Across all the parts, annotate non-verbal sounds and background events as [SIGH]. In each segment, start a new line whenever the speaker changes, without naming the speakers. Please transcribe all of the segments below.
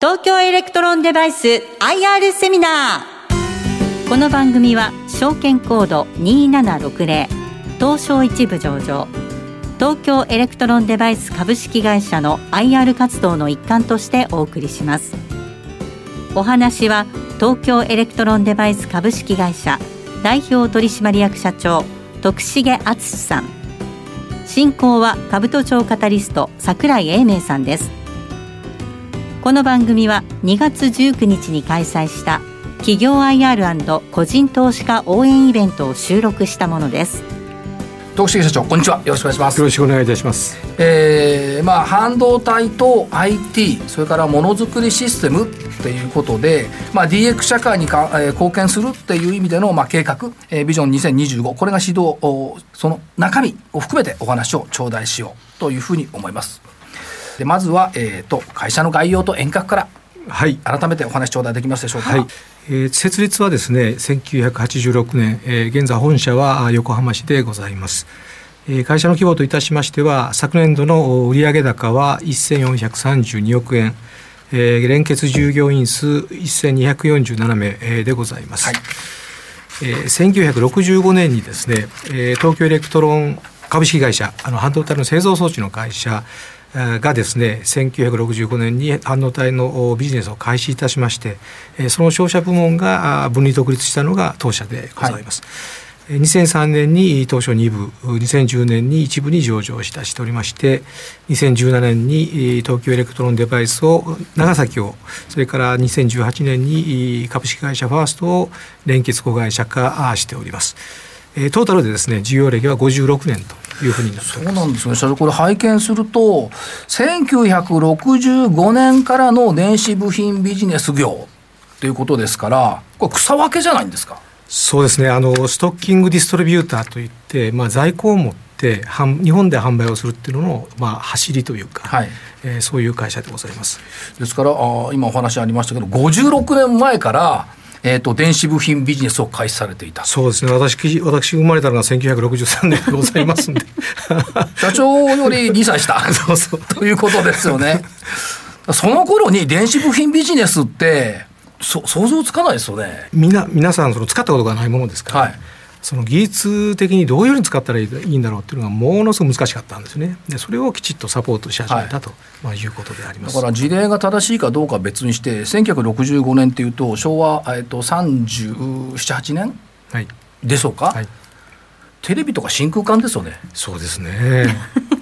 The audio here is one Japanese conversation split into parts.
東京エレクトロンデバイス IR セミナー。この番組は証券コード2760東証一部上場。東京エレクトロンデバイス株式会社の IR 活動の一環としてお送りします。お話は東京エレクトロンデバイス株式会社代表取締役社長徳重敦さん。進行は兜町カタリスト櫻井英明さんです。この番組は2月19日に開催した企業 IR& 個人投資家応援イベントを収録したものです。
徳重社長こんにちは。よろしくお願いします。
よろしくお願いいたします。
えー、まあ半導体と IT それからものづくりシステムっていうことで、まあ、DX 社会にか、えー、貢献するっていう意味での、まあ、計画、えー、ビジョン2025これが指導その中身を含めてお話を頂戴しようというふうに思いますでまずは、えーと、会社の概要と沿革からはい、改めてお話頂戴できますでしょうか。はい、
えー、設立はですね1986年、えー、現在本社は横浜市でございます。えー、会社の規模といたしましては昨年度の売上高は1432億円、えー、連結従業員数1247名、えー、でございます。はいえー、1965年にですね、えー、東京エレクトロン株式会社あの半導体の製造装置の会社がですね1965年に半導体のビジネスを開始いたしましてその商社部門が分離独立したのが当社でございます。はい、2003年に当初2部2010年に一部に上場いたしておりまして2017年に東京エレクトロンデバイスを長崎をそれから2018年に株式会社ファーストを連結子会社化しております。トータルでですね事業歴は56年というふうになって
そうなんですね。社長これ拝見すると1965年からの電子部品ビジネス業ということですからこれ草分けじゃないんですか？
そうですね。あのストッキングディストリビューターといって、まあ、在庫を持って日本で販売をするっていうのの、まあ、走りというか、はい。えー、そういう会社でございます。
ですからあ今お話ありましたけど56年前からえーと、電子部品ビジネスを開始されていた。
そうですね。私私生まれたのが1963年でございますんで。[LAUGHS] [LAUGHS]
社長より2歳下そうそう。ということですよね。その頃に電子部品ビジネスってそ想像つかないですよね。
みな皆さんその使ったことがないものですから、はいその技術的にどういうふうに使ったらいいんだろうっていうのがものすごく難しかったんですね。でそれをきちっとサポートし始めたと、まあ、いうことであります。
だから事例が正しいかどうかは別にして1965年っていうと昭和、えっと、378年、はい、でしょうか、はい、テレビとか真空管ですよね。
そうですね。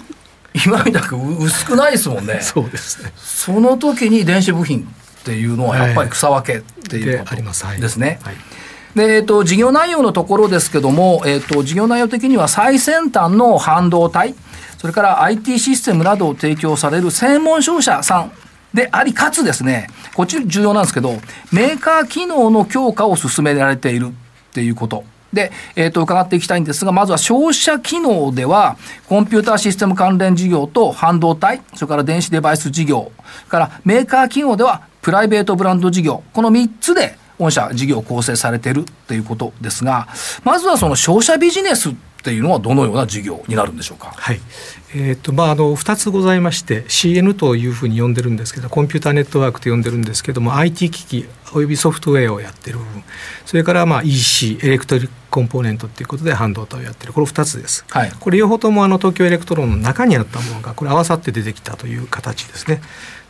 [LAUGHS]
今みたく薄くないですもんね。[LAUGHS]
そうですね。
その時に電子部品っていうのはやっぱり草分けっていうことですね、はいで、えっと、事業内容のところですけども、えっと、事業内容的には最先端の半導体、それから IT システムなどを提供される専門商社さんであり、かつですね、こっち重要なんですけど、メーカー機能の強化を進められているっていうこと。で、えー、と伺っていきたいんですが、まずは消費者機能では、コンピューターシステム関連事業と半導体、それから電子デバイス事業、からメーカー機能ではプライベートブランド事業、この3つで御社事業構成されているということですがまずはその商社ビジネスっていうのはどのような事業になるんでしょうか？
はい。えっ、ー、とまああの二つございまして CN というふうに呼んでるんですけど、コンピューターネットワークと呼んでるんですけども、IT 機器およびソフトウェアをやってる部分、それからまあ EC electric component っていうことで半導体をやってるこれ二つです。はい。これ両方ともあの東京エレクトロンの中にあったものがこれ合わさって出てきたという形ですね。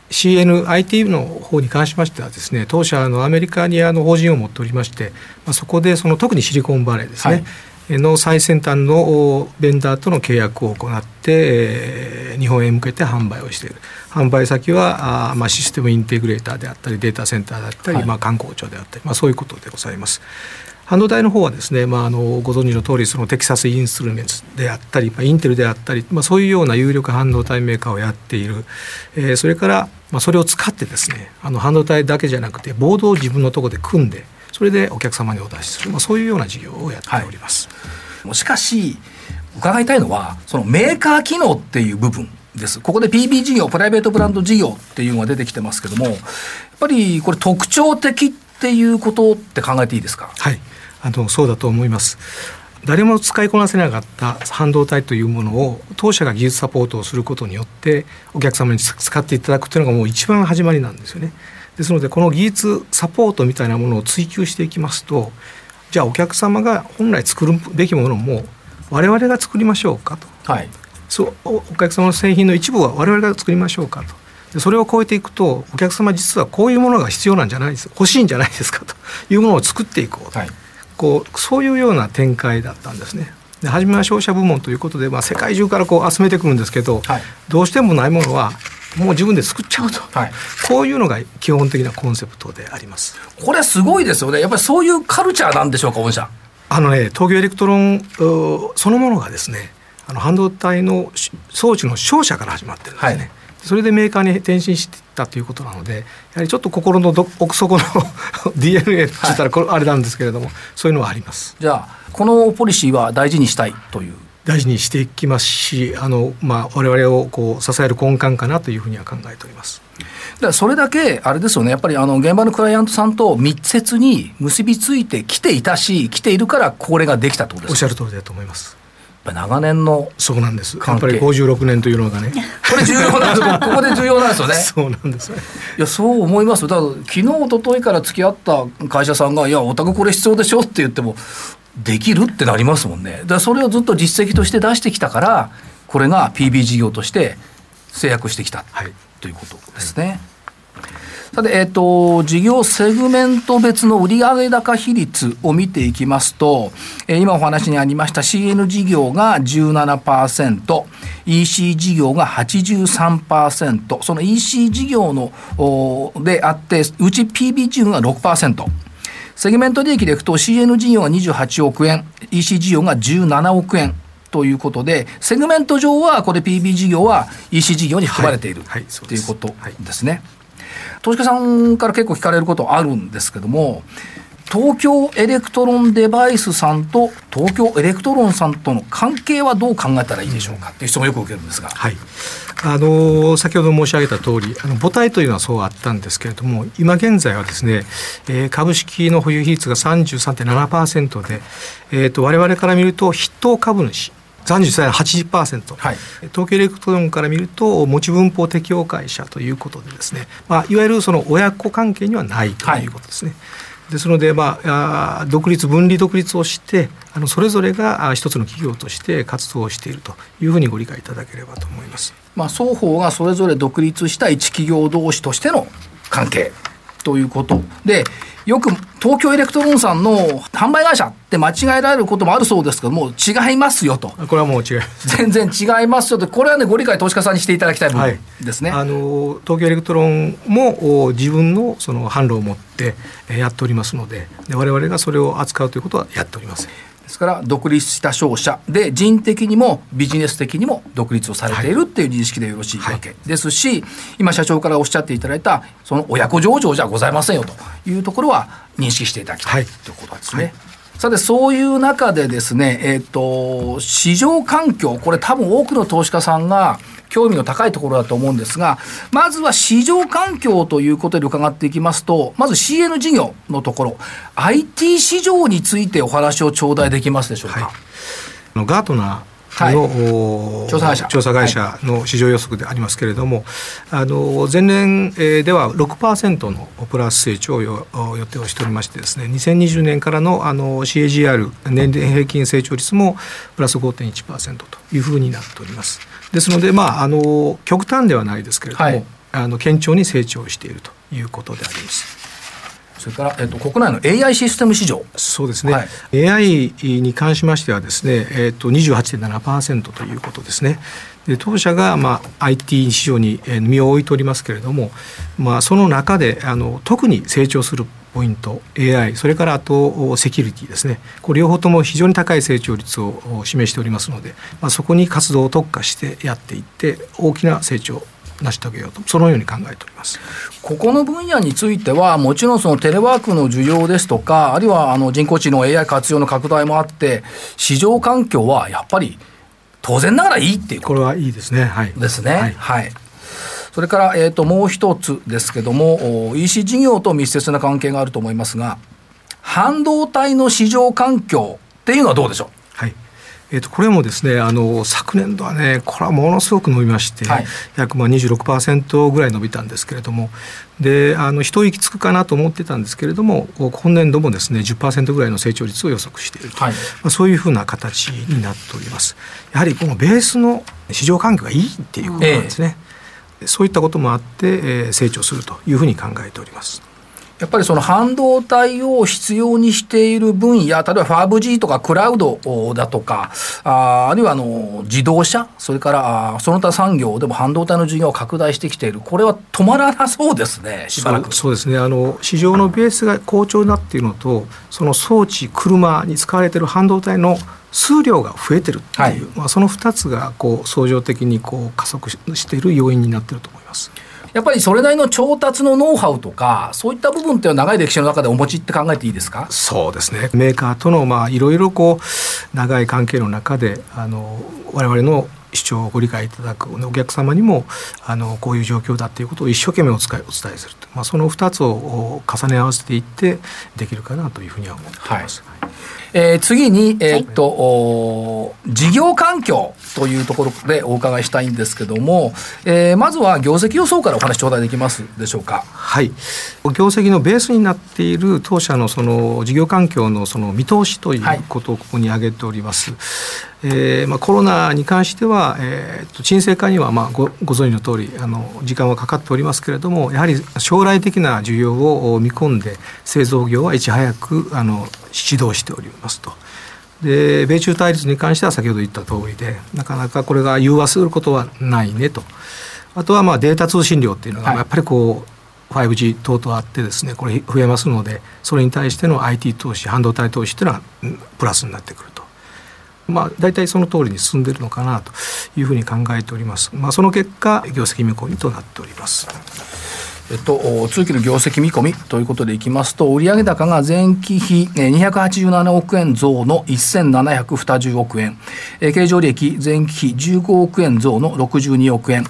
CNIT の方に関しましてはですね当社のアメリカにあの法人を持っておりまして、まあ、そこでその特にシリコンバレーですね、はい、の最先端のベンダーとの契約を行って、えー、日本へ向けて販売をしている。販売先はあ、まあ、システムインテグレーターであったりデータセンターであったり、はい、まあ、観光庁であったり、まあ、そういうことでございます。半導体の方はですね、まあ、あのご存知の通りそのテキサスインストゥルメンツであったり、まあ、インテルであったり、まあ、そういうような有力半導体メーカーをやっている、えー、それから、まあ、それを使ってですねあの半導体だけじゃなくてボードを自分のところで組んでそれでお客様にお出しする、まあ、そういうような事業をやっております。
はい、しかし伺いたいのはそのメーカー機能っていう部分です。ここで PB 事業、プライベートブランド事業っていうのが出てきてますけども、やっぱりこれ特徴的っていうことって考えていいですか？
はい。あのそうだと思います。誰も使いこなせなかった半導体というものを当社が技術サポートをすることによってお客様に使っていただくというのがもう一番始まりなんですよね。ですのでこの技術サポートみたいなものを追求していきますとじゃあお客様が本来作るべきものも我々が作りましょうかと、はい、そうお客様の製品の一部は我々が作りましょうかと。でそれを超えていくとお客様実はこういうものが必要なんじゃないです欲しいんじゃないですかというものを作っていこうと、はい、こうそういうような展開だったんですね。で初めは商社部門ということで、まあ、世界中からこう集めてくるんですけど、はい、どうしてもないものはもう自分で作っちゃうと、はい、こういうのが基本的なコンセプトであります。
これすごいですよね。やっぱりそういうカルチャーなんでしょうか御社
あのね東京エレクトロンそのものがですねあの半導体の装置の商社から始まってるんですね、はい、それでメーカーに転身していったということなのでやはりちょっと心の奥底の [LAUGHS] DNA って言ったらこれあれなんですけれども、はい、そういうのはあります
じゃあこのポリシーは大事にしたいという
大事にしていきますしあの、まあ、我々をこう支える根幹かなというふうには考えております。
だそれだけ、あれですよね、やっぱりあの現場のクライアントさんと密接に結びついてきていたし、来ているから、これができたと
おっしゃる通りだと思います。
長年の
そうなんです。やっぱり56年というのがね。[LAUGHS]
これ重要なんです [LAUGHS] ここで重要なんですよね。
そうなんですい
やそう思いますだから昨日一昨日から付き合った会社さんが「いやお宅これ必要でしょ」って言ってもできるってなりますもんね。だそれをずっと実績として出してきたからこれが PB 事業として制約してきた、はい、ということですね。はいさて、えっ、ー、と、事業セグメント別の売上高比率を見ていきますと、えー、今お話にありました CN 事業が17%、EC 事業が83%、その EC 事業のであって、うち PB 事業が6%。セグメント利益でいくと CN 事業が28億円、EC 事業が17億円ということで、セグメント上はこれ PB 事業は EC 事業に含まれている、はいはい、ということですね。投資家さんから結構聞かれることあるんですけども、東京エレクトロンデバイスさんと東京エレクトロンさんとの関係はどう考えたらいいでしょうか？っていう質問をよく受けるんですが。
はいあの先ほど申し上げた通りあの母体というのはそうあったんですけれども今現在はですね、えー、株式の保有比率が33.7%で、えーと、我々から見ると筆頭株主30歳80%、はい、東京エレクトロンから見ると持ち分法適用会社ということでですね、まあ、いわゆるその親子関係にはないということですね。はいですので、まあ、独立分離独立をしてあのそれぞれが一つの企業として活動しているというふうにご理解いただければと思います、
まあ、双方がそれぞれ独立した一企業同士としての関係ということ。でよく東京エレクトロンさんの販売会社って間違えられることもあるそうですけども違いますよと。
これはもう違い
全然違いますよと。これはねご理解投資家さんにしていただきたい部分ですね、
はい、あの東京エレクトロンも自分のその販路を持ってやっておりますのでで我々がそれを扱うということはやっておりません
ですから独立した商社で人的にもビジネス的にも独立をされているっていう認識でよろしいわけですし、はい、今社長からおっしゃっていただいたその親子上場じゃございませんよというところは認識していただきたい、ということですね。はいさてそういう中でですね、えーと市場環境これ多分多くの投資家さんが興味の高いところだと思うんですが、まずは市場環境ということで伺っていきますと、まず CN 事業のところ、IT 市場についてお話を頂戴できますでしょうか？はい、
ガートナーの、はい、調査会社調査会社の市場予測でありますけれども、はい、あの前年では6%のプラス成長を予定をしておりましてですね2020年からのあの CAGR 年齢平均成長率もプラス5.1%というふうになっております。ですので、まあ、あの極端ではないですけれども、はい、あの堅調に成長しているということであります。
それから、えっと、国内の AI システム市場。
そうですね、はい、AI に関しましてはですね、えっと、28.7%ということですね。で当社が、まあ、IT 市場に身を置いておりますけれども、まあ、その中であの特に成長するポイント AI それからあとセキュリティですね。これ両方とも非常に高い成長率を示しておりますので、まあ、そこに活動を特化してやっていって大きな成長成し遂げようとそのように考えております。
ここの分野についてはもちろんそのテレワークの需要ですとかあるいはあの人工知能 AI 活用の拡大もあって市場環境はやっぱり当然ながらいいっていう
これはいいですね。はい。
ですね。はい、はい。それから、えーと、もう一つですけども EC 事業と密接な関係があると思いますが半導体の市場環境っていうのはどうでしょう？
はいえー、とこれもですねあの昨年度はねこれはものすごく伸びまして、はい、約まあ26%ぐらい伸びたんですけれどもであの一息つくかなと思ってたんですけれども今年度もですね10%ぐらいの成長率を予測していると、はい、まあ、そういうふうな形になっております。やはりこのベースの市場環境がいいっていうことなんですね、えー、そういったこともあって、えー、成長するというふうに考えております
やっぱりその半導体を必要にしている分野、例えば 5G とかクラウドだとか、ああるいはあの自動車、それからその他産業でも半導体の需要を拡大してきている、これは止まらなそうですね、しばらく。
そうですね。あの、市場のベースが好調になっているのと、その装置、車に使われている半導体の数量が増えてるっていう、はい、まあ、その2つがこう相乗的にこう加速している要因になっていると思います。
やっぱりそれなりの調達のノウハウとか、そういった部分っていうのは長い歴史の中でお持ちって考えていいですか？
そうですね、メーカーとのまあいろいろこう長い関係の中で、あの我々の主張をご理解いただくお客様にもあのこういう状況だということを一生懸命お伝えお伝えすると、まあ、その2つを重ね合わせていってできるかなというふうには思っています。はい
えー、次に、えー、っと、はい、事業環境というところでお伺いしたいんですけども、えー、まずは業績予想からお話頂戴できますでしょうか？
はい。業績のベースになっている当社のその事業環境のその見通しということをここに挙げております。はいえーまあ、コロナに関しては、えー、と沈静化には、まあ、ごご存知の通りあり時間はかかっておりますけれどもやはり将来的な需要を見込んで製造業はいち早くあの指導しておりますと。で米中対立に関しては先ほど言った通りでなかなかこれが融和することはないねとあとはまあデータ通信量っていうのがやっぱりこう、はい、5G 等々あってですねこれ増えますのでそれに対しての IT 投資半導体投資っていうのはプラスになってくると。まあ、大体その通りに進んでいるのかなというふうに考えております。まあ、その結果業績見込みとなっております。
えっと、通期の業績見込みということでいきますと、売上高が前期比287億円増の1720億円、経常利益前期比15億円増の62億円、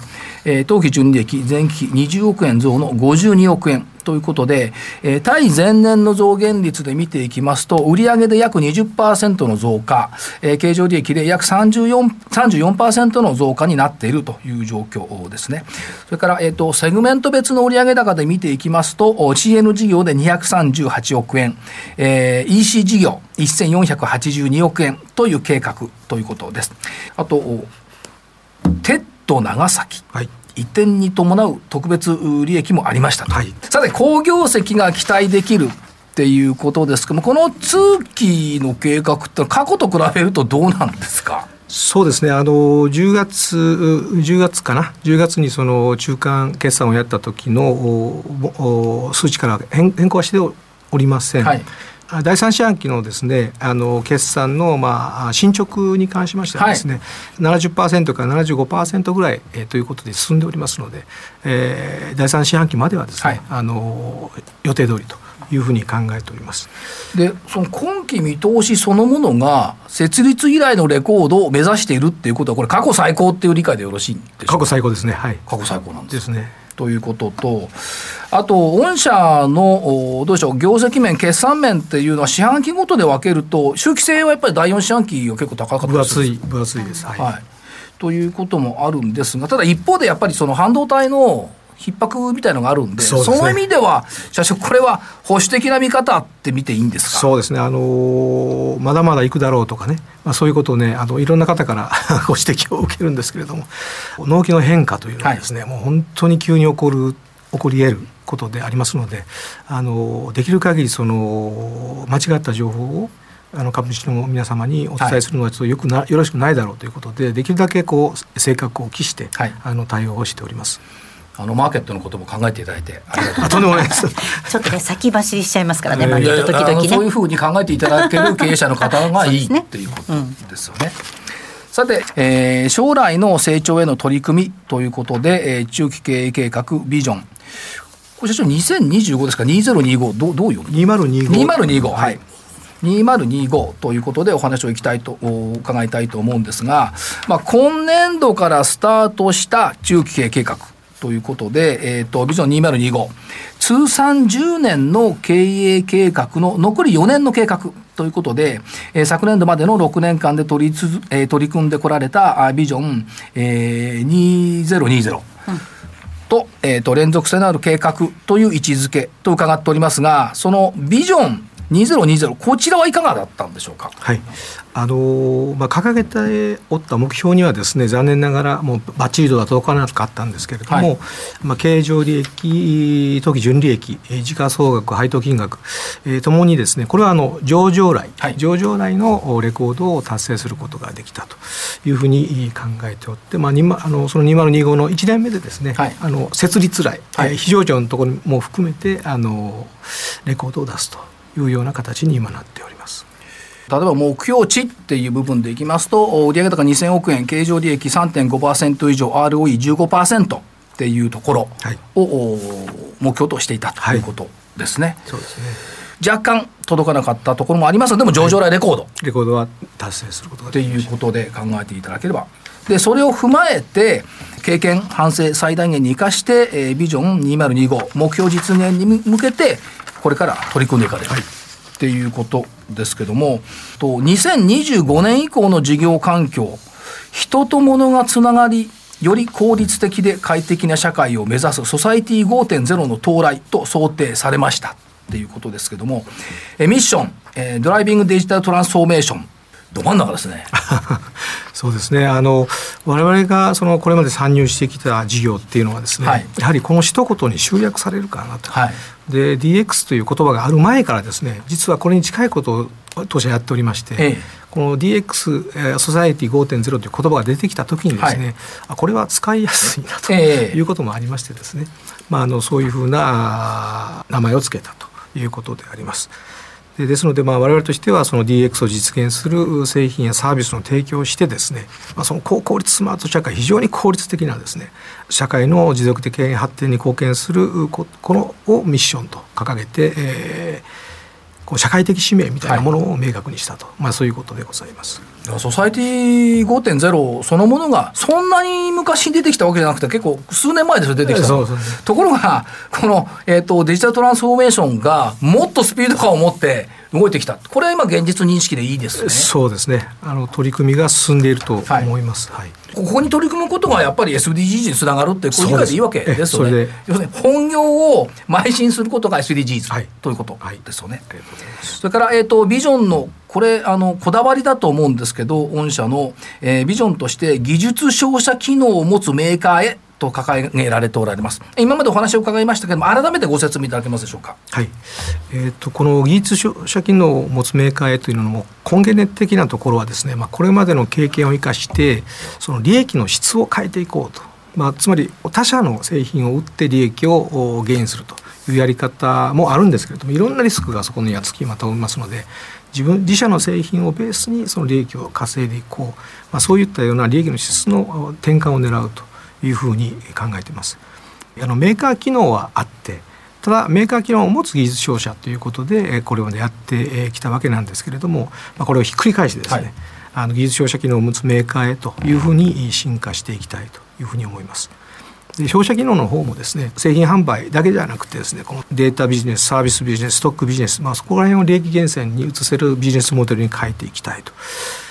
当期純利益前期比20億円増の52億円、ということで、えー、対前年の増減率で見ていきますと、売上で約20%の増加、えー、経常利益で約34%、34の増加になっているという状況ですね。それから、えっ、ー、と、セグメント別の売上高で見ていきますと、CN 事業で238億円、えー、EC 事業1482億円という計画ということです。あと、 TED長崎。はい移転に伴う特別利益もありましたと、はい、さて好業績が期待できるっていうことですけどもこの通期の計画って過去と比べるとどうなんですか？
そうですね。あの10月10月かな？10月にその中間決算をやった時の数値から変更はしておりません。はい第三四半期のですねあの決算のまあ進捗に関しましてはですね、はい、70%から75%ぐらい、えー、ということで進んでおりますので、えー、第三四半期まではですね、はい、あの予定通りというふうに考えております。
でその今期見通しそのものが設立以来のレコードを目指しているっていうことはこれ過去最高っていう理解でよろしいんでしょうか？
過去最高ですね。はい。
過去最高なんですですねということと、あと、御社の、どうでしょう、業績面、決算面っていうのは、四半期ごとで分けると、周期性はやっぱり第4四半期が結構高かった分
厚い、分厚いです。
はい、はい、ということもあるんですが、ただ一方でやっぱりその半導体の逼迫みたいのがあるんで、そ、ね,、の意味では、社長、これは保守的な見方って見ていいんですか？
そうですね、あのー、まだまだいくだろうとかね、まあ、そういうことをね、あのいろんな方から [LAUGHS] ご指摘を受けるんですけれども、納期の変化というのはですね、はい、もう本当に急に起こる、起こり得ることでありますので、あのできる限りその間違った情報をあの株主の皆様にお伝えするのはちょっとよくな、はい、よろしくないだろうということでできるだけこう正確を期して、はい、あの対応をしております。
あのマーケットのことも考えていただいてありがとうございます。[LAUGHS]
とんでもないです。[LAUGHS]
ちょっとね先走りしちゃいますからね、マーケット時々ね。
そういうふうに考えていただける経営者の方がいいね、っていうことですよね。さて、えー、将来の成長への取り組みということで、えー、中期経営計画ビジョン。これ社長2025ですか？2025どどういう
2025
2025はい。2025ということでお話をいきたいと伺いたいと思うんですが、まあ、今年度からスタートした中期経営計画ということで、え、ー、と、ビジョン2025、通算10年の経営計画の残り4年の計画ということで、えー、昨年度までの6年間で取りつ、えー、取り組んでこられたビジョン、えー、2020。うんと,、えーと、連続性のある計画という位置づけと伺っておりますがそのビジョン2020こちらはいかがだったんでしょうか？
はい。あのまあ、掲げておった目標にはですね残念ながらもうバッチリとは届かなかったんですけれども、はい、まあ、経常利益当期純利益時価総額配当金額、えー、ともにですねこれはあの上場来、はい、上場来のレコードを達成することができたというふうに考えておって、まあ、あのその2025の1年目でですね、はい、あの設立来、はい、非上場のところも含めてあのレコードを出すというような形に今なっております。
例えば目標値っていう部分でいきますと売上高2000億円経常利益3.5%以上 ROE15% っていうところを、目標としていたということですね。はい、そうですね。若干届かなかったところもありますでも上場来レコード、はい、
レコードは達成することが
ということで考えていただければ。でそれを踏まえて経験反省最大限に生かして、えー、ビジョン2025目標実現に向けてこれから取り組んでいかれる、はい、っていうことですけどもと2025年以降の事業環境人と物がつながりより効率的で快適な社会を目指すソサイティ5.0の到来と想定されました。っていうことですけどもえミッションえドライビングデジタルトランスフォーメーションど真ん中ですね [LAUGHS]
そうですね。あの我々がそのこれまで参入してきた事業っていうのはですね、はい、やはりこの一言に集約されるかなと、はい、で DX という言葉がある前からですね実はこれに近いことを当社やっておりまして、ええ、この DX ソサエティ5.0という言葉が出てきた時にですね、はい、あこれは使いやすいなということもありましてですね、まあ、あのそういうふうな名前を付けたということであります。ですので、まあ、我々としてはその DX を実現する製品やサービスの提供をしてですね、まあ、その高効率スマート社会非常に効率的なですね社会の持続的発展に貢献するこのをミッションと掲げて、えー、こう社会的使命みたいなものを明確にしたと、はい、まあ、そういうことでございます。
ソサイティ5.0そのものがそんなに昔に出てきたわけじゃなくて結構数年前ですよ出てきたとところがこの、えーと、デジタルトランスフォーメーションがもっとスピード感を持って動いてきた。これは今現実認識でいいですね。
そうですね。あの取り組みが進んでいると思います、はい、はい
ここに取り組むことがやっぱり SDGs につながるってこういう理解でいいわけですよね。要するに本業を邁進することが SDGs、はい、ということですよね。はい、それから、えーと、ビジョンのこれあのこだわりだと思うんですけど御社の、えー、ビジョンとして技術照射機能を持つメーカーへと掲げられておられます。今までお話を伺いましたけれども、改めてご説明いただけますでしょうか？
はい。えっ、ー、とこの技術照射機能を持つメーカーへというのも根源的なところはですね、まあこれまでの経験を生かしてその利益の質を変えていこうと。まあつまり他社の製品を売って利益をゲインするというやり方もあるんですけれども、いろんなリスクがそこにはつきまとめますので。自分自社の製品をベースにその利益を稼いでいこう、まあ、そういったような利益の質の転換を狙うというふうに考えています。あのメーカー機能はあってただメーカー機能を持つ技術商社ということでこれまでやってきたわけなんですけれども、まあ、これをひっくり返してですね、はい、あの技術商社機能を持つメーカーへというふうに進化していきたいというふうに思います。で商社機能の方もですね製品販売だけじゃなくてですねこのデータビジネスサービスビジネスストックビジネス、まあ、そこら辺を利益源泉に移せるビジネスモデルに変えていきたいと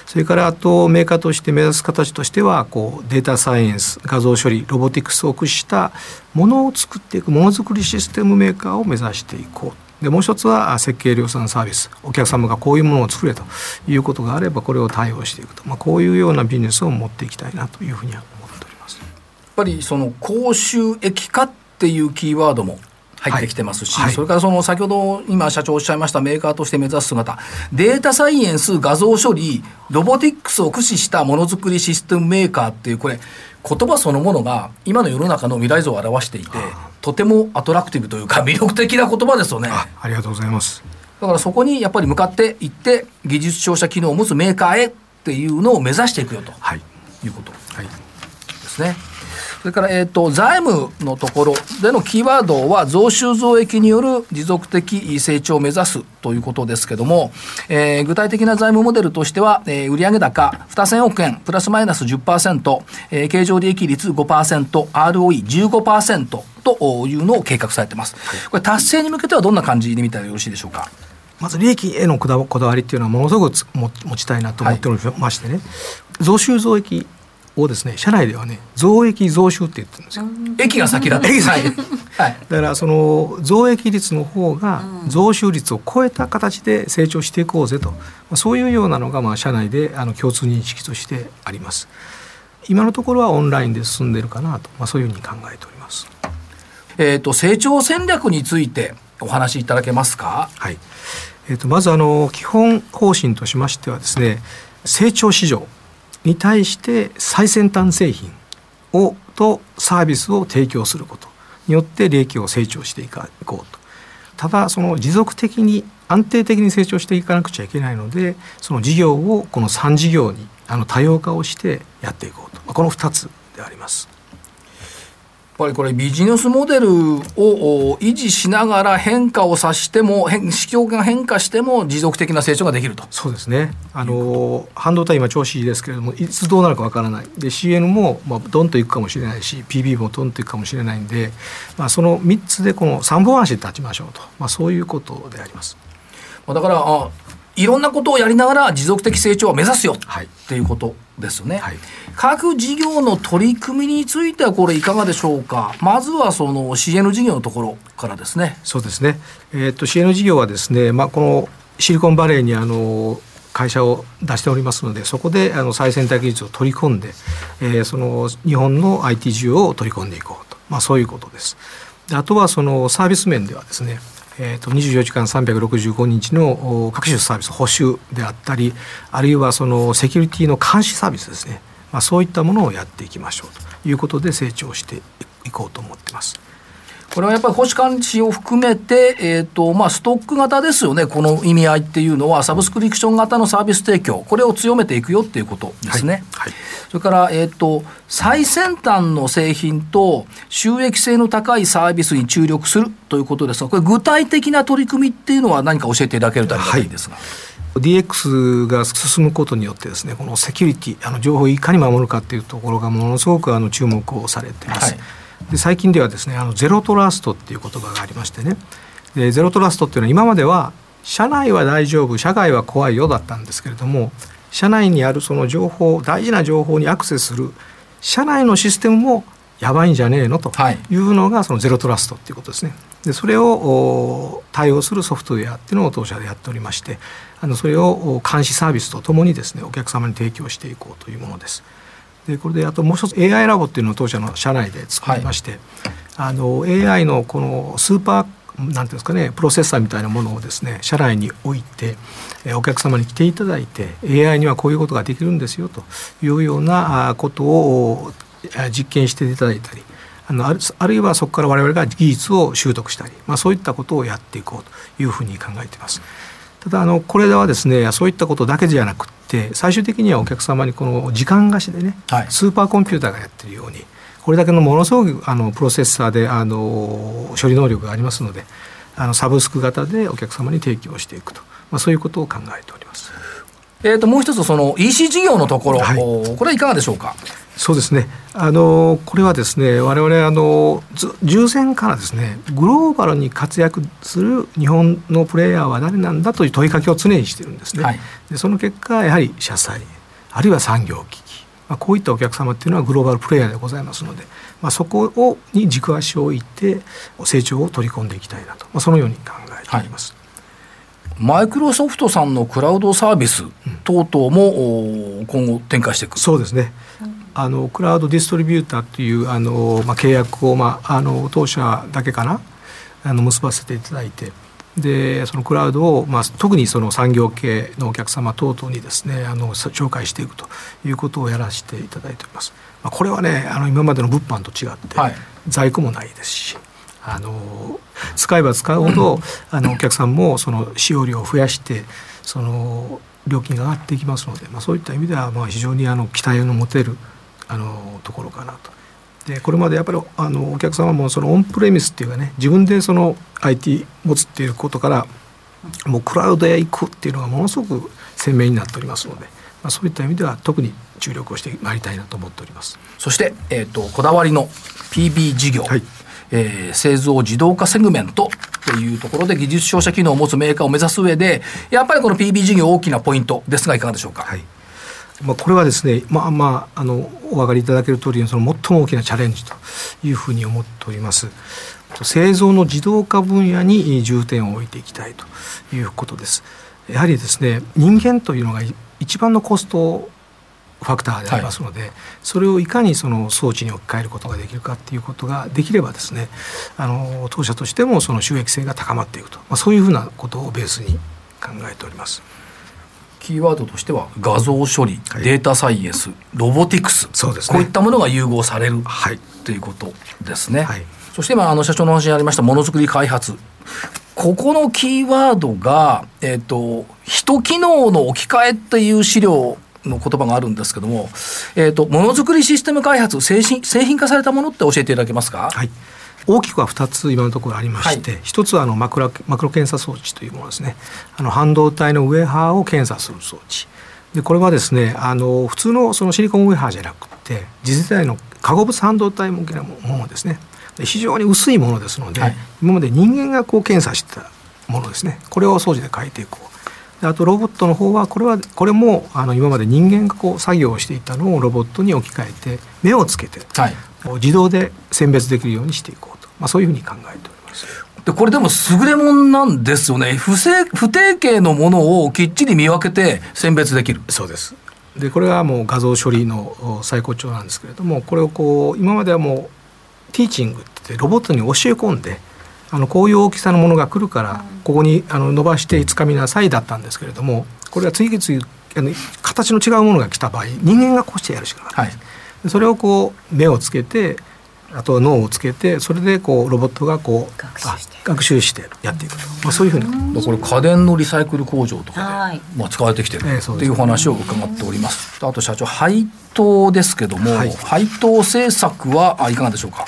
それからあとメーカーとして目指す形としてはこうデータサイエンス画像処理ロボティクスを駆使したものを作っていくものづくりシステムメーカーを目指していこう。でもう一つは設計量産サービス。お客様がこういうものを作れということがあればこれを対応していくと、まあ、こういうようなビジネスを持っていきたいなというふうには思っております。やっ
ぱりその公衆益化っていうキーワードも入ってきてますし、はい、それからその先ほど今社長おっしゃいましたメーカーとして目指す姿データサイエンス画像処理ロボティックスを駆使したものづくりシステムメーカーっていうこれ言葉そのものが今の世の中の未来像を表していてとてもアトラクティブというか魅力的な言葉ですよね。
ありがとうございます。
だからそこにやっぱり向かっていって技術照射機能を持つメーカーへっていうのを目指していくよと、はい、いうことですね。それから、えーと、財務のところでのキーワードは増収増益による持続的成長を目指すということですけども、えー、具体的な財務モデルとしては、えー、売上高2000億円プラスマイナス10%、えー、経常利益率 5%ROE15% というのを計画されてます。これ達成に向けてはどんな感じで見たらよろしいでしょうか？
まず利益へのこだわりっていうのはものすごく持ちたいなと思っておりましてね、はい、増収増益をですね社内ではね増益増収って言ってるんですよ。
益が先だ益
先、はい、だからその増益率の方が増収率を超えた形で成長していこうぜと、まあ、そういうようなのがまあ社内であの共通認識としてあります。今のところはオンラインで進んでるかなと、まあ、そういうふうに考えております。
えっ、ー、と成長戦略についてお話しいただけますか？
はい。えっ、ー、とまずあの基本方針としましてはですね、成長市場に対して最先端製品をとサービスを提供することによって利益を成長していこうと。ただその持続的に安定的に成長していかなくちゃいけないのでその事業をこの3事業にあの多様化をしてやっていこうとこの2つであります。
ぱりこれビジネスモデルを維持しながら変化をさしても市況が変化しても持続的な成長ができると。
そうですね。あの半導体今調子いいですけれどもいつどうなるかわからない。で CN もまあドンといくかもしれないし PB もドンといくかもしれないんで、まあ、その3つでこの3本足で立ちましょうと、まあ、そういうことであります。
だからあいろんなことをやりながら持続的成長を目指すよ、はい、っていうことですよね、はい、各事業の取り組みについてはこれいかがでしょうか？まずはその CN 事業のところからですね。
そうですね、えー、っと CN 事業はですね、まあ、このシリコンバレーにあの会社を出しておりますのでそこであの最先端技術を取り込んで、えー、その日本の IT 需要を取り込んでいこうと、まあ、そういうことです。であとはそのサービス面ではですねえーと、24時間365日の各種サービス補修であったりあるいはそのセキュリティの監視サービスですね、まあ、そういったものをやっていきましょうということで成長していこうと思ってます。
これはやっぱり保守監視を含めて、えーとまあ、ストック型ですよね、この意味合いっていうのは、サブスクリプション型のサービス提供、これを強めていくよっていうことですね。はいはい、それから、えーと、最先端の製品と収益性の高いサービスに注力するということですが、これ、具体的な取り組みっていうのは、何か教えていただけるとありがたいんですが。はい
DX が進むことによってですねこのセキュリティあの情報をいかに守るかっていうところがものすごくあの注目をされています。はいで最近ではですねあのゼロトラストっていう言葉がありましてねでゼロトラストっていうのは今までは社内は大丈夫社外は怖いよだったんですけれども社内にあるその情報大事な情報にアクセスする社内のシステムもやばいんじゃねえのというのがそのゼロトラストっていうことですね。でそれを対応するソフトウェアっていうのを当社でやっておりましてあのそれを監視サービスとともにですねお客様に提供していこうというものです。でこれであともう一つ AI ラボっていうのを当社の社内で作りまして、はい、あの AI のこのスーパーなんていうんですかねプロセッサーみたいなものをですね社内に置いてお客様に来ていただいて AI にはこういうことができるんですよというようなことを実験していただいたりあのあるいはそこから我々が技術を習得したり、まあ、そういったことをやっていこうというふうに考えています。ただあのこれはですねそういったことだけじゃなくて最終的にはお客様にこの時間貸しでね、はい、スーパーコンピューターがやってるようにこれだけのものすごくあのプロセッサーであの処理能力がありますのであのサブスク型でお客様に提供していくと、まあ、そういうことを考えております。
えー、ともう一つその EC 事業のところ、はい、これはいかがでしょうか？
そうですね。あのこれはですね、我々あの従前からですね、グローバルに活躍する日本のプレイヤーは誰なんだという問いかけを常にしてるんですね。はい、でその結果やはり社債あるいは産業機器、まあ、こういったお客様っていうのはグローバルプレイヤーでございますので、まあ、そこをに軸足を置いて成長を取り込んでいきたいなと、まあ、そのように考えております。はい
マイクロソフトさんのクラウドサービス等々も今後展開していく、
そうですね、あのクラウドディストリビューターっていうあの、まあ、契約を、まあ、あの当社だけかな？あの結ばせていただいて。でそのクラウドを、まあ、特にその産業系のお客様等々にですねあの紹介していくということをやらせていただいております。まあ、これはねあの今までの物販と違って、はい、在庫もないですしあの使えば使うほどあのお客さんもその使用量を増やしてその料金が上がっていきますので、まあ、そういった意味ではまあ非常にあの期待の持てるあのところかなと。でこれまでやっぱりあのお客様もそのオンプレミスっていうかね自分でその IT 持つっていうことからもうクラウドへ行くっていうのがものすごく鮮明になっておりますので、まあ、そういった意味では特に注力をしてまいりたいなと思っております。
そして、えーと、こだわりの PB 事業、はい、えー、製造自動化セグメントっていうところで技術商社機能を持つメーカーを目指す上でやっぱりこの PB 事業大きなポイントですがいかがでしょうか？はい
まあ、これはですね、まあまあ、あのお分かりいただける通りその最も大きなチャレンジというふうに思っております。製造の自動化分野に重点を置いていきたいということです。やはりですね人間というのが一番のコストファクターでありますので、はい、それをいかにその装置に置き換えることができるかっていうことができればですねあの当社としてもその収益性が高まっていくと、まあ、そういうふうなことをベースに考えております。
キーワードとしては画像処理、はい、データサイエンスロボティクス。そうです、ね、こういったものが融合される、はい、ということですね。はい、そして今あの社長の話にありましたものづくり開発。ここのキーワードが、えっ、ー、と、人機能の置き換えっていう資料の言葉があるんですけども、えっ、ー、と、ものづくりシステム開発、製品、製品化されたものって教えていただけますか？
はい。大きくは2つ今のところありまして、はい、1つはあのマクロマクロ検査装置というものですね。あの半導体のウェハーを検査する装置。でこれはですねあの普通のそのシリコンウェハーじゃなくて次世代の化合物半導体向けのものですね。非常に薄いものですので、はい、今まで人間がこう検査してたものですね。これを掃除で変えていこうあとロボットの方はこれはこれもあの今まで人間がこう作業をしていたのをロボットに置き換えて目をつけて、はい、自動で選別できるようにしていこうと、まあ、そういうふうに考えております。
でこれでも優れもんなんですよね。不正不定形のものをきっちり見分けて選別できる。
そうです。でこれはもう画像処理の最高潮なんですけれどもこれをこう今まではもうティーチングってロボットに教え込んであのこういう大きさのものが来るからここにあの伸ばしてつかみなさいだったんですけれどもこれは次々あの形の違うものが来た場合人間がこうしてやるしかない、はい、それをこう目をつけてあと脳をつけてそれでこうロボットがこう学習して。やっていくと、まあ、そういうふうに。
これ家電のリサイクル工場とかで、まあ、使われてきてる。っていう話を伺っております、あと社長配当ですけども、はい、配当政策はいかがでしょうか？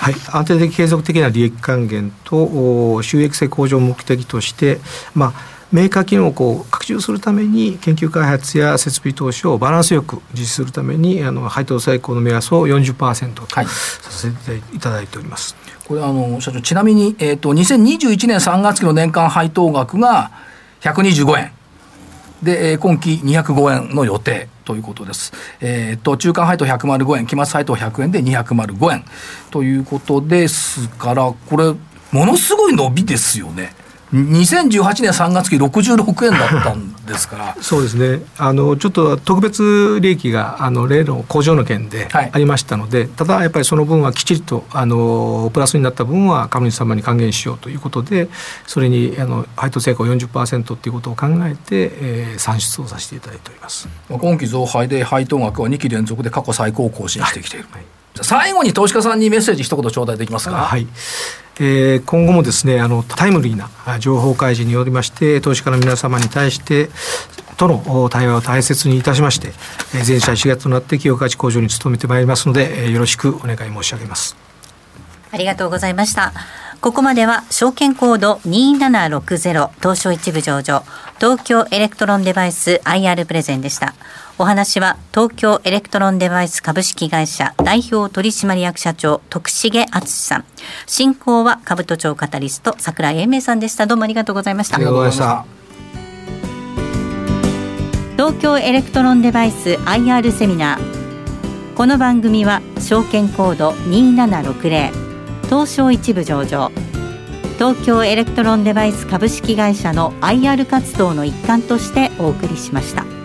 はい、安定的継続的な利益還元と収益性向上を目的として、まあ、メーカー機能をこう拡充するために研究開発や設備投資をバランスよく実施するためにあの配当最高の目安を40%とさせていただいております。
はい、これあの社長ちなみに、えーと、2021年3月期の年間配当額が125円で、えー、今期205円の予定ということです。えっ、と、中間配当105円、期末配当100円で205円ということですから、これ、ものすごい伸びですよね。2018年3月期66円だったんですから。[LAUGHS]
そうですね。あのちょっと特別利益があの例の工場の件でありましたので、はい、ただやっぱりその分はきちりとあのプラスになった分は株主様に還元しようということでそれにあの配当成功40%っていうことを考えて、えー、算出をさせていただいております。
今期増配で配当額は2期連続で過去最高を更新してきている、はい、最後に投資家さんにメッセージ一言頂戴できますか？
はいえー、今後もですねあのタイムリーな情報開示によりまして投資家の皆様に対してとの対話を大切にいたしまして、全社4月となって企業価値向上に努めてまいりますので、よろしくお願い申し上げます。
ありがとうございました。ここまでは証券コード2760東証一部上場東京エレクトロンデバイス IR プレゼンでした。お話は東京エレクトロンデバイス株式会社代表取締役社長徳重敦さん。進行は兜町カタリスト櫻井英明さんでした。どうもありがとうございました。
ありがとうございました。
東京エレクトロンデバイス IR セミナー。この番組は証券コード2760東証一部上場東京エレクトロンデバイス株式会社の IR 活動の一環としてお送りしました。